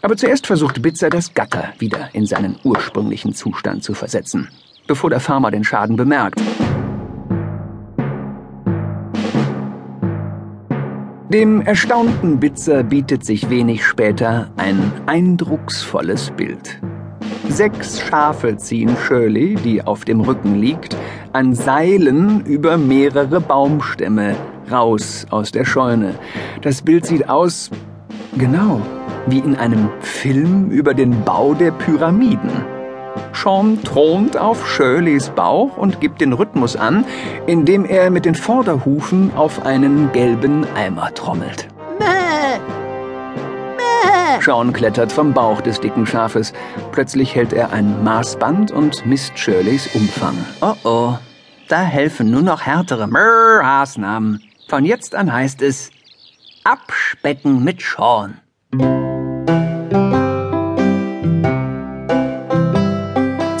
Aber zuerst versucht Bitzer, das Gatter wieder in seinen ursprünglichen Zustand zu versetzen, bevor der Farmer den Schaden bemerkt. Dem erstaunten Bitzer bietet sich wenig später ein eindrucksvolles Bild. Sechs Schafe ziehen Shirley, die auf dem Rücken liegt, an Seilen über mehrere Baumstämme raus aus der Scheune. Das Bild sieht aus, genau, wie in einem Film über den Bau der Pyramiden. Sean thront auf Shirleys Bauch und gibt den Rhythmus an, indem er mit den Vorderhufen auf einen gelben Eimer trommelt. Mäh. Mäh. Sean klettert vom Bauch des dicken Schafes. Plötzlich hält er ein Maßband und misst Shirleys Umfang. Oh oh, da helfen nur noch härtere Maßnahmen. Von jetzt an heißt es Abspecken mit Sean.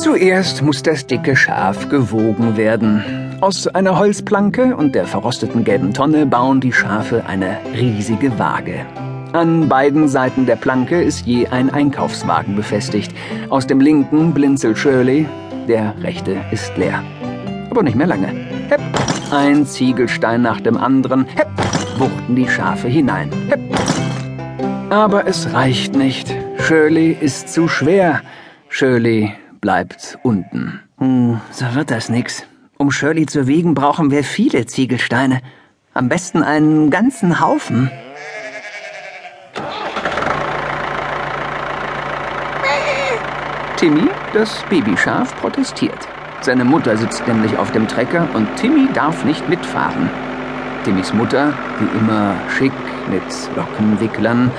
Zuerst muss das dicke Schaf gewogen werden. Aus einer Holzplanke und der verrosteten gelben Tonne bauen die Schafe eine riesige Waage. An beiden Seiten der Planke ist je ein Einkaufswagen befestigt. Aus dem linken blinzelt Shirley, der rechte ist leer. Aber nicht mehr lange. Hepp, ein Ziegelstein nach dem anderen. Hepp, wuchten die Schafe hinein. Hepp. Aber es reicht nicht. Shirley ist zu schwer. Shirley bleibt unten. Hm, so wird das nix. Um Shirley zu wiegen, brauchen wir viele Ziegelsteine. Am besten einen ganzen Haufen. Timmy, das Babyschaf, protestiert. Seine Mutter sitzt nämlich auf dem Trecker und Timmy darf nicht mitfahren. Timmys Mutter, wie immer schick mit Lockenwicklern,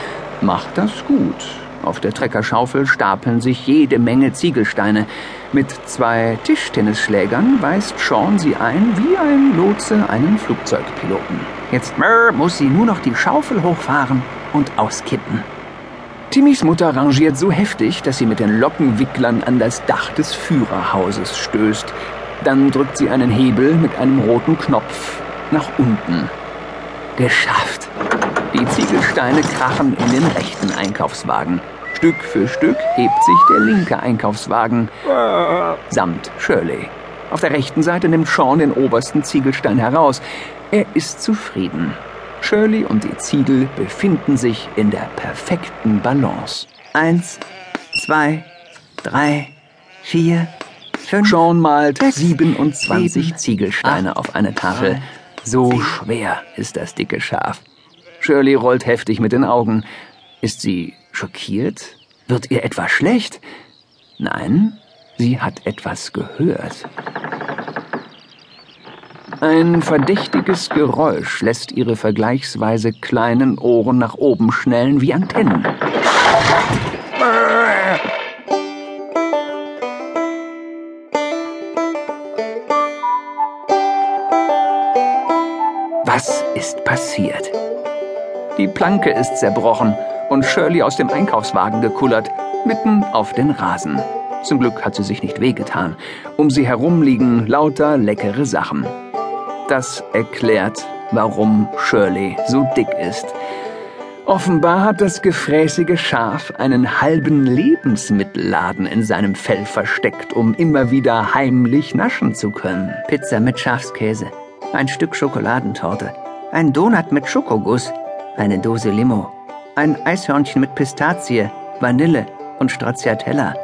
macht das gut auf der Treckerschaufel stapeln sich jede Menge Ziegelsteine. Mit zwei Tischtennisschlägern weist Sean sie ein wie ein Lotse einen Flugzeugpiloten. Jetzt muss sie nur noch die Schaufel hochfahren und auskippen. Timmys Mutter rangiert so heftig, dass sie mit den Lockenwicklern an das Dach des Führerhauses stößt. Dann drückt sie einen Hebel mit einem roten Knopf nach unten. Geschafft. Die Ziegelsteine krachen in den rechten Einkaufswagen. Stück für Stück hebt sich der linke Einkaufswagen samt Shirley. Auf der rechten Seite nimmt Sean den obersten Ziegelstein heraus. Er ist zufrieden. Shirley und die Ziegel befinden sich in der perfekten Balance. Eins, zwei, drei, vier, fünf. Sean malt sechs, 27 sieben, Ziegelsteine acht, auf eine Tafel. So schwer ist das dicke Schaf. Shirley rollt heftig mit den Augen. Ist sie schockiert? Wird ihr etwas schlecht? Nein, sie hat etwas gehört. Ein verdächtiges Geräusch lässt ihre vergleichsweise kleinen Ohren nach oben schnellen wie Antennen. Was ist passiert? Die Planke ist zerbrochen und Shirley aus dem Einkaufswagen gekullert, mitten auf den Rasen. Zum Glück hat sie sich nicht wehgetan. Um sie herum liegen lauter leckere Sachen. Das erklärt, warum Shirley so dick ist. Offenbar hat das gefräßige Schaf einen halben Lebensmittelladen in seinem Fell versteckt, um immer wieder heimlich naschen zu können. Pizza mit Schafskäse, ein Stück Schokoladentorte, ein Donut mit Schokoguss, eine Dose Limo, ein Eishörnchen mit Pistazie, Vanille und Stracciatella.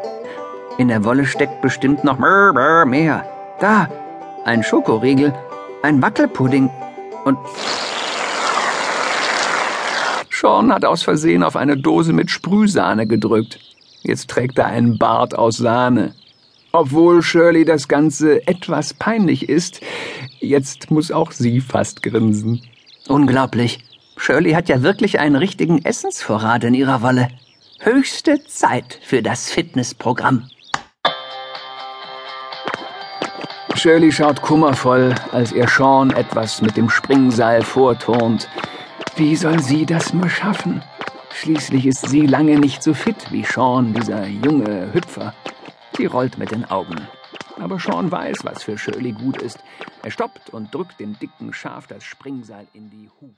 In der Wolle steckt bestimmt noch mehr. Da, ein Schokoriegel, ein Wackelpudding und... Sean hat aus Versehen auf eine Dose mit Sprühsahne gedrückt. Jetzt trägt er einen Bart aus Sahne. Obwohl Shirley das Ganze etwas peinlich ist, jetzt muss auch sie fast grinsen. Unglaublich. Shirley hat ja wirklich einen richtigen Essensvorrat in ihrer Wolle. Höchste Zeit für das Fitnessprogramm. Shirley schaut kummervoll, als ihr Sean etwas mit dem Springseil vorturnt. Wie soll sie das nur schaffen? Schließlich ist sie lange nicht so fit wie Sean, dieser junge Hüpfer. Sie rollt mit den Augen. Aber Sean weiß, was für Shirley gut ist. Er stoppt und drückt dem dicken Schaf das Springseil in die Hufe.